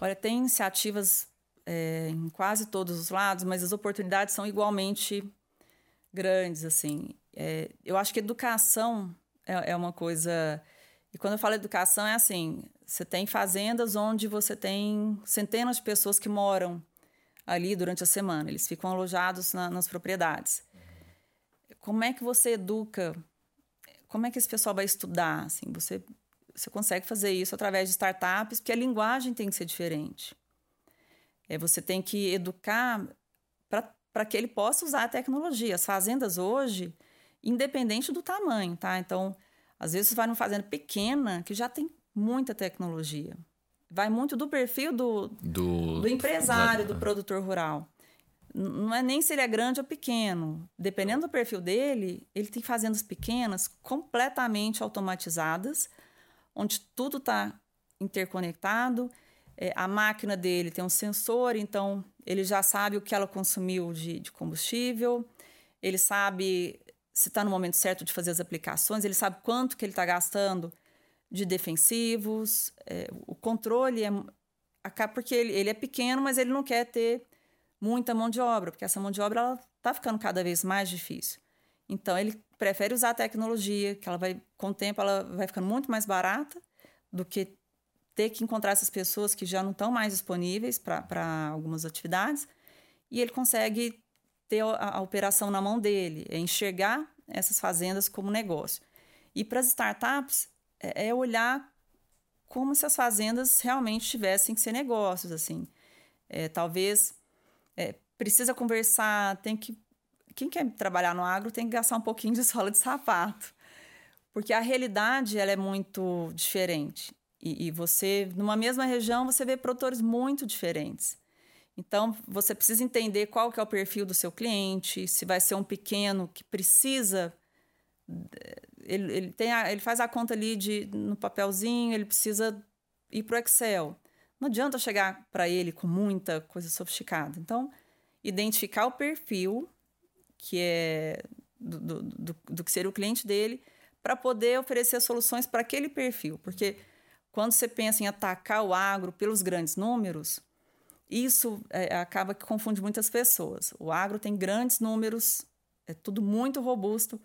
B: Olha, tem iniciativas é, em quase todos os lados, mas as oportunidades são igualmente grandes, assim. É, eu acho que educação é, é uma coisa... E quando eu falo educação, é assim: você tem fazendas onde você tem centenas de pessoas que moram ali durante a semana, eles ficam alojados na, nas propriedades. Como é que você educa? Como é que esse pessoal vai estudar? Assim, você você consegue fazer isso através de startups, porque a linguagem tem que ser diferente. É, você tem que educar para que ele possa usar a tecnologia. As fazendas hoje, independente do tamanho, tá? Então, às vezes você vai numa fazenda pequena que já tem muita tecnologia. Vai muito do perfil do, do, do empresário, do produtor rural. Não é nem se ele é grande ou pequeno. Dependendo do perfil dele, ele tem fazendas pequenas completamente automatizadas onde tudo está interconectado. É, a máquina dele tem um sensor, então ele já sabe o que ela consumiu de, de combustível, ele sabe se está no momento certo de fazer as aplicações, ele sabe quanto que ele está gastando de defensivos. É, o controle é. Porque ele, ele é pequeno, mas ele não quer ter muita mão de obra, porque essa mão de obra está ficando cada vez mais difícil. Então, ele prefere usar a tecnologia, que ela vai, com o tempo, ela vai ficando muito mais barata do que ter que encontrar essas pessoas que já não estão mais disponíveis para algumas atividades. E ele consegue ter a, a, operação na mão dele, é enxergar essas fazendas como negócio. E para as startups, é, é, olhar como se as fazendas realmente tivessem que ser negócios, assim. É, talvez é, precisa conversar, tem que quem quer trabalhar no agro tem que gastar um pouquinho de sola de sapato. Porque a realidade ela é muito diferente. E, e você, numa mesma região, você vê produtores muito diferentes. Então, você precisa entender qual que é o perfil do seu cliente, se vai ser um pequeno que precisa. Ele, ele, tem a, ele faz a conta ali de, no papelzinho, ele precisa ir para o Excel. Não adianta chegar para ele com muita coisa sofisticada. Então, identificar o perfil que é do, do, do, do que seria o cliente dele, para poder oferecer soluções para aquele perfil. Porque quando você pensa em atacar o agro pelos grandes números, isso é, acaba que confunde muitas pessoas. O agro tem grandes números, é tudo muito robusto,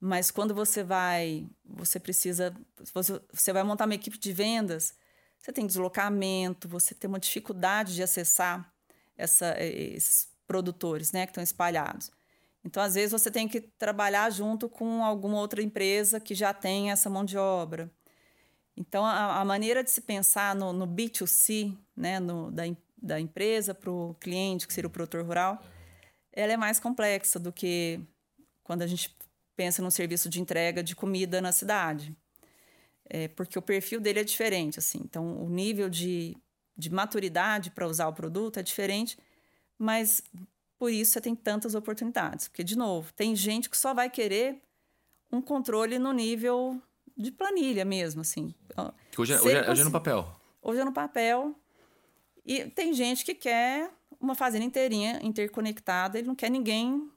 B: mas quando você vai, você precisa, você, você vai montar uma equipe de vendas, você tem deslocamento, você tem uma dificuldade de acessar essa, esses produtores né, que estão espalhados. Então, às vezes, você tem que trabalhar junto com alguma outra empresa que já tem essa mão de obra. Então, a, a maneira de se pensar no, no B2C, né, no, da, da empresa para o cliente, que seria o produtor rural, ela é mais complexa do que quando a gente pensa num serviço de entrega de comida na cidade. É, porque o perfil dele é diferente, assim. Então, o nível de, de maturidade para usar o produto é diferente, mas por isso você tem tantas oportunidades. Porque, de novo, tem gente que só vai querer um controle no nível de planilha mesmo, assim.
A: Que hoje, é, hoje, é, hoje é no papel.
B: hoje é no papel. E tem gente que quer uma fazenda inteirinha interconectada, ele não quer ninguém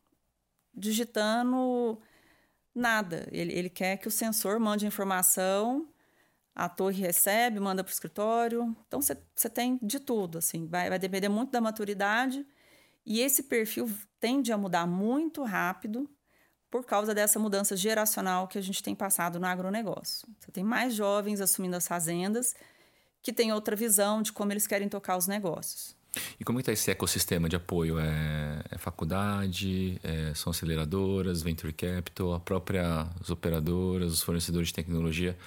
B: digitando nada. Ele, ele quer que o sensor mande a informação, a torre recebe, manda para o escritório. Então você tem de tudo, assim, vai, vai depender muito da maturidade. E esse perfil tende a mudar muito rápido por causa dessa mudança geracional que a gente tem passado no agronegócio. Você tem mais jovens assumindo as fazendas que têm outra visão de como eles querem tocar os negócios.
A: E como está esse ecossistema de apoio? É, é faculdade, é, são aceleradoras, venture capital, a própria as operadoras, os fornecedores de tecnologia.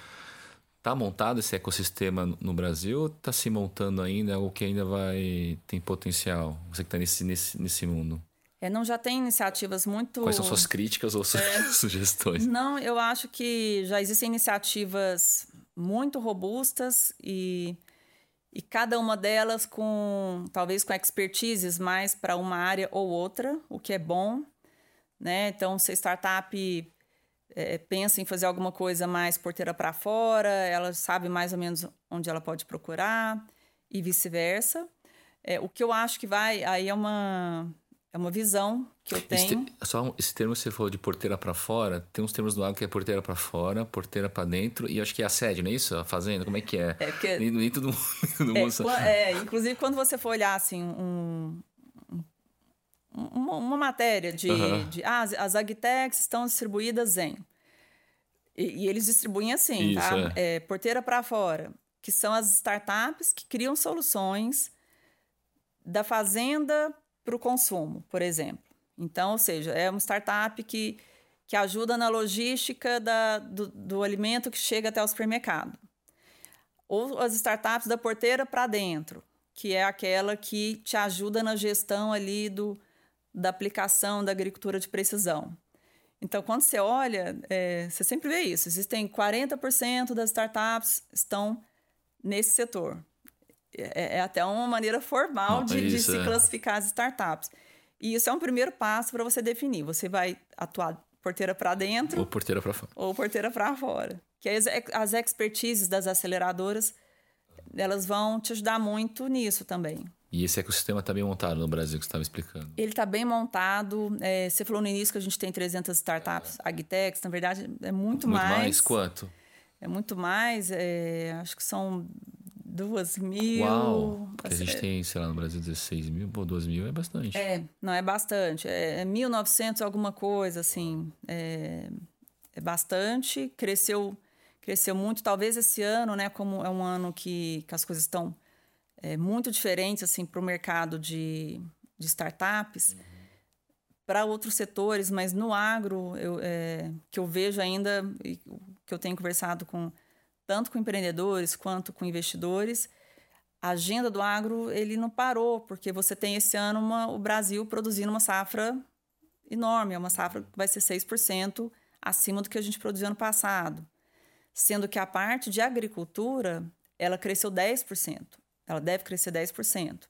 A: Está montado esse ecossistema no Brasil ou está se montando ainda ou que ainda vai tem potencial? Você que está nesse, nesse, nesse mundo.
B: É, não já tem iniciativas muito.
A: Quais são suas críticas ou é. sugestões?
B: Não, eu acho que já existem iniciativas muito robustas e e cada uma delas com talvez com expertises mais para uma área ou outra, o que é bom, né? Então, se a startup é, pensa em fazer alguma coisa mais porteira para fora, ela sabe mais ou menos onde ela pode procurar e vice-versa. É, o que eu acho que vai aí é uma é uma visão que eu tenho.
A: Esse, só esse termo que você falou de porteira para fora, tem uns termos do agro que é porteira para fora, porteira para dentro, e acho que é a sede, não é isso? A fazenda, como é que é?
B: É, porque,
A: nem, nem todo mundo,
B: é, é, inclusive, quando você for olhar assim, um, um uma, uma, matéria de, uhum. de ah, as agtechs estão distribuídas em. E, e eles distribuem assim,
A: isso,
B: tá? É. é porteira para fora, que são as startups que criam soluções da fazenda para o consumo, por exemplo. Então, ou seja, é uma startup que, que ajuda na logística da, do, do alimento que chega até o supermercado. Ou as startups da porteira para dentro, que é aquela que te ajuda na gestão ali do, da aplicação da agricultura de precisão. Então, quando você olha, é, você sempre vê isso. Existem 40% das startups estão nesse setor. É, é, até uma maneira formal Não, de, de, se é. classificar as startups. E isso é um primeiro passo para você definir. Você vai atuar porteira para dentro.
A: Ou porteira para fora.
B: Ou porteira para fora. Que as, as expertises das aceleradoras, elas vão te ajudar muito nisso também.
A: E esse ecossistema está bem montado no Brasil, que você estava explicando.
B: Ele está bem montado. É, você falou no início que a gente tem 300 startups é. agtechs. Na verdade, é muito, muito mais.
A: Muito mais? Quanto?
B: É muito mais. É, acho que são duas mil.
A: Uau! Porque a gente tem, sei lá, no Brasil 16 mil, pô, duas mil é bastante.
B: É, não é bastante. É, é 1.900 alguma coisa, assim. É, é bastante. Cresceu, cresceu muito. Talvez esse ano, né, como é um ano que, que as coisas estão é, muito diferentes, assim, para o mercado de, de startups. Uhum. Para outros setores, mas no agro, eu, é, que eu vejo ainda, que eu tenho conversado com tanto com empreendedores quanto com investidores, a agenda do agro ele não parou, porque você tem esse ano uma, o Brasil produzindo uma safra enorme, é uma safra que vai ser 6% acima do que a gente produziu ano passado. Sendo que a parte de agricultura, ela cresceu 10%. Ela deve crescer 10%.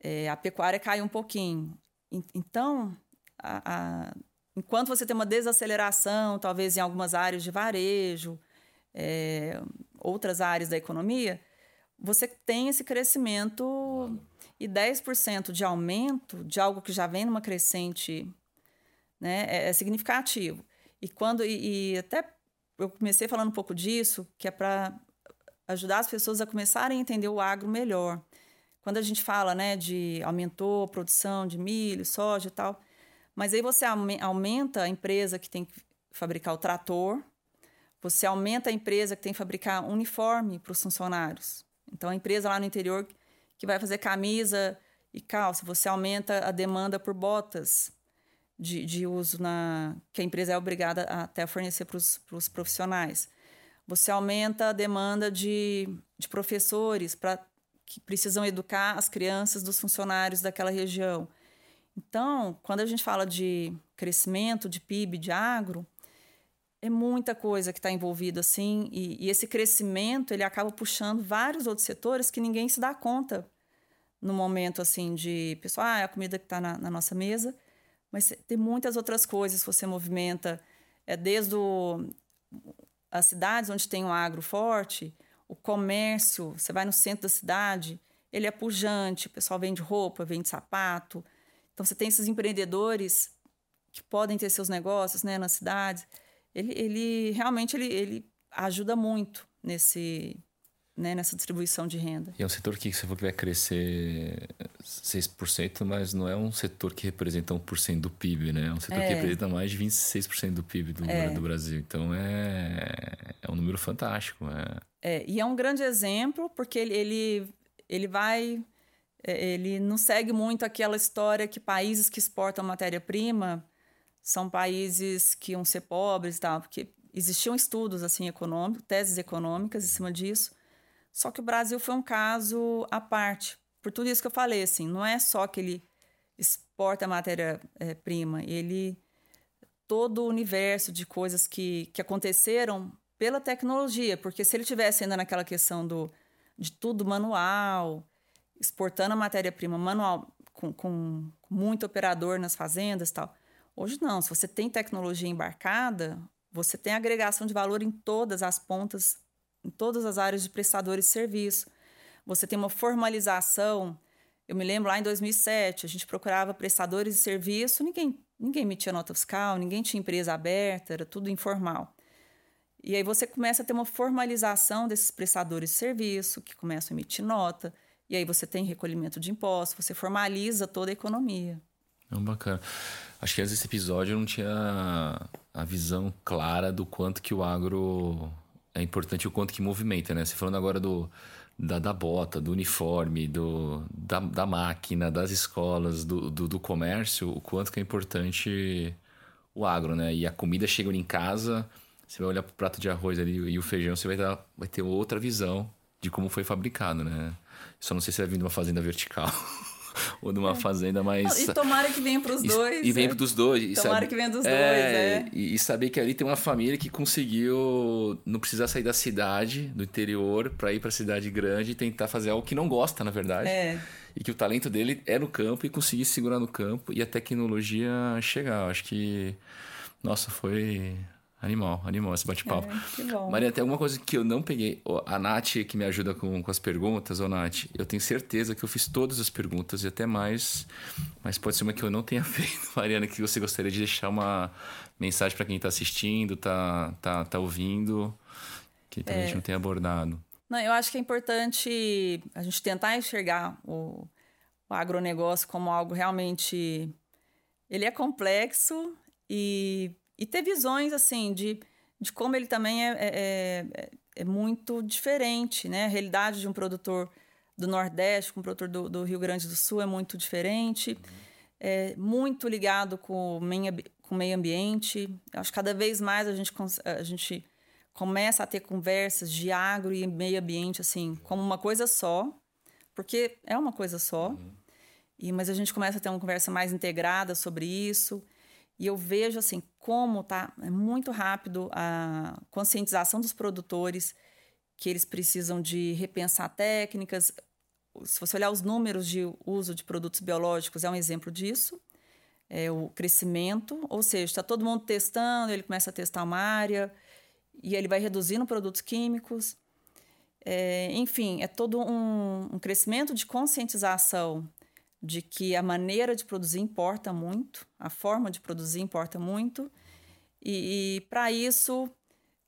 B: É, a pecuária caiu um pouquinho. Então, a, a, enquanto você tem uma desaceleração, talvez em algumas áreas de varejo, é, outras áreas da economia, você tem esse crescimento e 10% de aumento de algo que já vem numa crescente né, é, é significativo. E quando e, e, até eu comecei falando um pouco disso, que é para ajudar as pessoas a começarem a entender o agro melhor. Quando a gente fala, né, de aumentou a produção de milho, soja e tal, mas aí você aumenta a empresa que tem que fabricar o trator, você aumenta a empresa que tem que fabricar uniforme para os funcionários. Então, a empresa lá no interior que vai fazer camisa e calça, você aumenta a demanda por botas de, de uso na que a empresa é obrigada a até fornecer para os profissionais. Você aumenta a demanda de, de professores para que precisam educar as crianças dos funcionários daquela região. Então, quando a gente fala de crescimento de PIB, de agro, é muita coisa que está envolvida assim e, e, esse crescimento ele acaba puxando vários outros setores que ninguém se dá conta no momento assim de pessoal ah, é a comida que está na, na, nossa mesa mas tem muitas outras coisas que você movimenta é desde o, as cidades onde tem um agro forte o comércio, você vai no centro da cidade, ele é pujante, o pessoal vende roupa, vende sapato. Então você tem esses empreendedores que podem ter seus negócios né, nas cidades. Ele, ele realmente ele, ele ajuda muito nesse, né, nessa distribuição de renda.
A: E é um setor que você falou que vai crescer 6%, mas não é um setor que representa 1% do PIB, né? É um setor é. que representa mais de 26% do PIB do, é. do Brasil. Então é, é um número fantástico.
B: É. é, e é um grande exemplo, porque ele, ele, ele vai. É, ele não segue muito aquela história que países que exportam matéria-prima são países que iam ser pobres e tal, porque existiam estudos assim econômicos, teses econômicas em cima disso. Só que o Brasil foi um caso à parte. Por tudo isso que eu falei, assim, não é só que ele exporta matéria-prima, é, ele todo o universo de coisas que, que aconteceram pela tecnologia, porque se ele tivesse ainda naquela questão do de tudo manual, exportando a matéria-prima manual com, com, muito operador nas fazendas, tal. Hoje não, se você tem tecnologia embarcada, você tem agregação de valor em todas as pontas em todas as áreas de prestadores de serviço. Você tem uma formalização. Eu me lembro lá em 2007, a gente procurava prestadores de serviço, ninguém, ninguém emitia nota fiscal, ninguém tinha empresa aberta, era tudo informal. E aí você começa a ter uma formalização desses prestadores de serviço, que começam a emitir nota, e aí você tem recolhimento de impostos, você formaliza toda a economia.
A: É bacana. Acho que nesse episódio eu não tinha a visão clara do quanto que o agro é importante o quanto que movimenta, né? Você falando agora do, da, da bota, do uniforme, do, da, da máquina, das escolas, do, do, do, comércio, o quanto que é importante o agro, né? E a comida chega em casa, você vai olhar para o prato de arroz ali e o feijão, você vai, dar, vai ter outra visão de como foi fabricado, né? Só não sei se vai vir de uma fazenda vertical. ou numa é. fazenda mais.
B: E tomara que venha para os dois.
A: E, e venha é. dos dois.
B: tomara sabe, que venha dos é, dois, é.
A: E, e, saber que ali tem uma família que conseguiu não precisar sair da cidade, do interior, para ir para a cidade grande e tentar fazer algo que não gosta, na verdade.
B: É.
A: E que o talento dele é no campo e conseguir segurar no campo e a tecnologia chegar. Acho que. Nossa, foi Animal, animal esse bate-papo.
B: É,
A: Maria, tem alguma coisa que eu não peguei? A Nath, que me ajuda com, com as perguntas, ô Nath, eu tenho certeza que eu fiz todas as perguntas e até mais, mas pode ser uma que eu não tenha feito. Mariana, que você gostaria de deixar uma mensagem para quem está assistindo, tá, tá, tá ouvindo, que é. a gente não tenha abordado.
B: Não, eu acho que é importante a gente tentar enxergar o, o agronegócio como algo realmente. Ele é complexo e e ter visões, assim, de, de como ele também é, é, é, é muito diferente, né? A realidade de um produtor do Nordeste com um produtor do, do, Rio Grande do Sul é muito diferente. É muito ligado com o meio, com o meio ambiente. Acho que cada vez mais a gente, a gente começa a ter conversas de agro e meio ambiente, assim, como uma coisa só, porque é uma coisa só. Uhum. E, mas a gente começa a ter uma conversa mais integrada sobre isso. E eu vejo assim como tá é muito rápido a conscientização dos produtores que eles precisam de repensar técnicas. Se você olhar os números de uso de produtos biológicos, é um exemplo disso. É o crescimento, ou seja, está todo mundo testando, ele começa a testar uma área e ele vai reduzindo produtos químicos. É, enfim, é todo um, um crescimento de conscientização de que a maneira de produzir importa muito, a forma de produzir importa muito, e, e para isso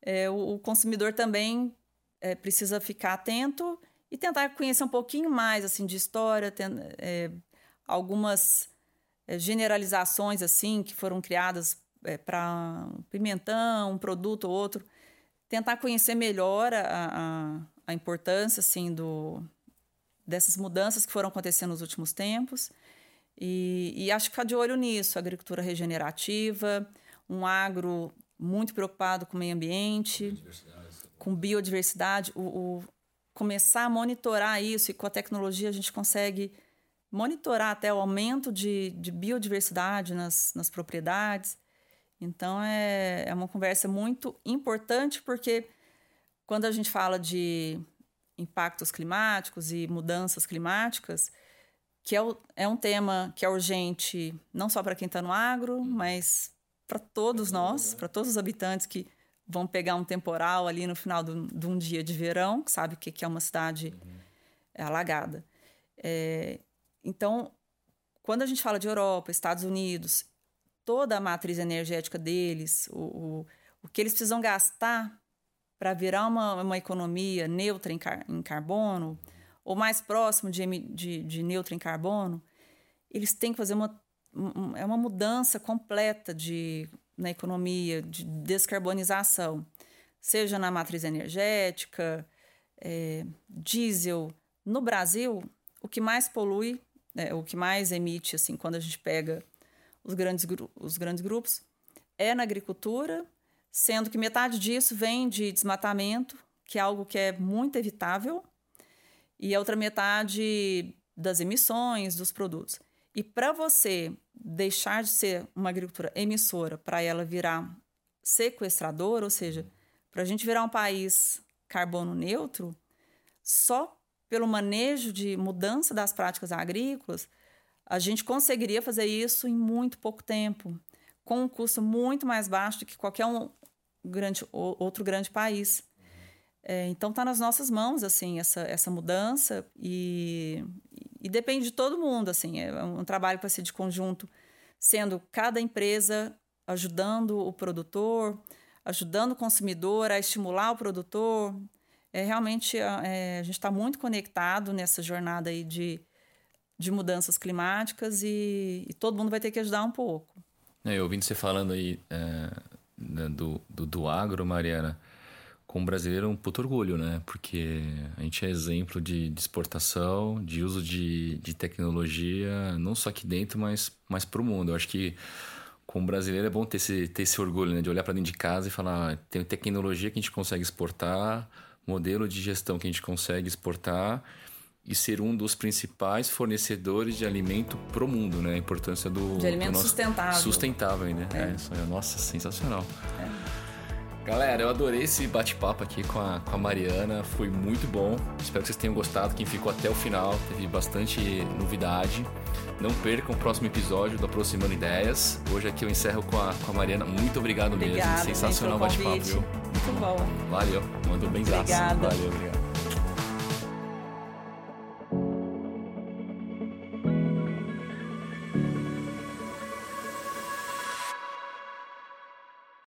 B: é, o, o, consumidor também é, precisa ficar atento e tentar conhecer um pouquinho mais assim de história, tem, é, algumas é, generalizações assim que foram criadas é, para um pimentão, um produto ou outro, tentar conhecer melhor a, a, a importância assim do dessas mudanças que foram acontecendo nos últimos tempos. E, e acho que ficar de olho nisso, agricultura regenerativa, um agro muito preocupado com o meio ambiente, com biodiversidade, o, o, começar a monitorar isso e com a tecnologia a gente consegue monitorar até o aumento de, de biodiversidade nas, nas propriedades. Então é, é uma conversa muito importante porque quando a gente fala de impactos climáticos e mudanças climáticas, que é, o, é um tema que é urgente não só para quem está no agro, mas para todos nós, para todos os habitantes que vão pegar um temporal ali no final de um dia de verão, que sabe que, que é uma cidade uhum. alagada. É, então, quando a gente fala de Europa, Estados Unidos, toda a matriz energética deles, o, o, o que eles precisam gastar para virar uma, uma economia neutra em, car, em carbono, ou mais próximo de, de, de neutra em carbono, eles têm que fazer uma, é uma mudança completa de, na economia, de descarbonização, seja na matriz energética, é, diesel. No Brasil, o que mais polui, é, o que mais emite, assim, quando a gente pega os grandes, os grandes grupos, é na agricultura, sendo que metade disso vem de desmatamento, que é algo que é muito evitável, e a outra metade das emissões dos produtos. E para você deixar de ser uma agricultura emissora para ela virar sequestradora, ou seja, para a gente virar um país carbono neutro, só pelo manejo de mudança das práticas agrícolas, a gente conseguiria fazer isso em muito pouco tempo, com um custo muito mais baixo do que qualquer um grande, outro grande país. É, então está nas nossas mãos assim essa, essa mudança e, e depende de todo mundo assim. É um trabalho vai ser de conjunto sendo cada empresa ajudando o produtor ajudando o consumidor a estimular o produtor. É realmente é, a gente está muito conectado nessa jornada aí de, de mudanças climáticas e, e todo mundo vai ter que ajudar um pouco.
A: É, eu ouvindo você falando aí é, do, do, do agro Mariana como brasileiro, é um puto orgulho, né? Porque a gente é exemplo de, de exportação, de uso de, de tecnologia, não só aqui dentro, mas, mas para o mundo. Eu acho que como brasileiro é bom ter esse, ter esse orgulho, né? De olhar para dentro de casa e falar, ah, tem tecnologia que a gente consegue exportar, modelo de gestão que a gente consegue exportar e ser um dos principais fornecedores de alimento pro mundo, né? A importância do...
B: De alimento
A: do
B: nosso... sustentável.
A: Sustentável, né? É. É, nossa, sensacional. É. Galera, eu adorei esse bate-papo aqui com a, com a Mariana, foi muito bom. Espero que vocês tenham gostado. Quem ficou até o final, teve bastante novidade. Não percam o próximo episódio do Aproximando Ideias. Hoje aqui eu encerro com a, com a Mariana. Muito obrigado
B: Obrigada,
A: mesmo. Sensacional bate-papo, viu?
B: Muito bom.
A: Valeu. Mandou bem
B: Obrigada.
A: Valeu, obrigado.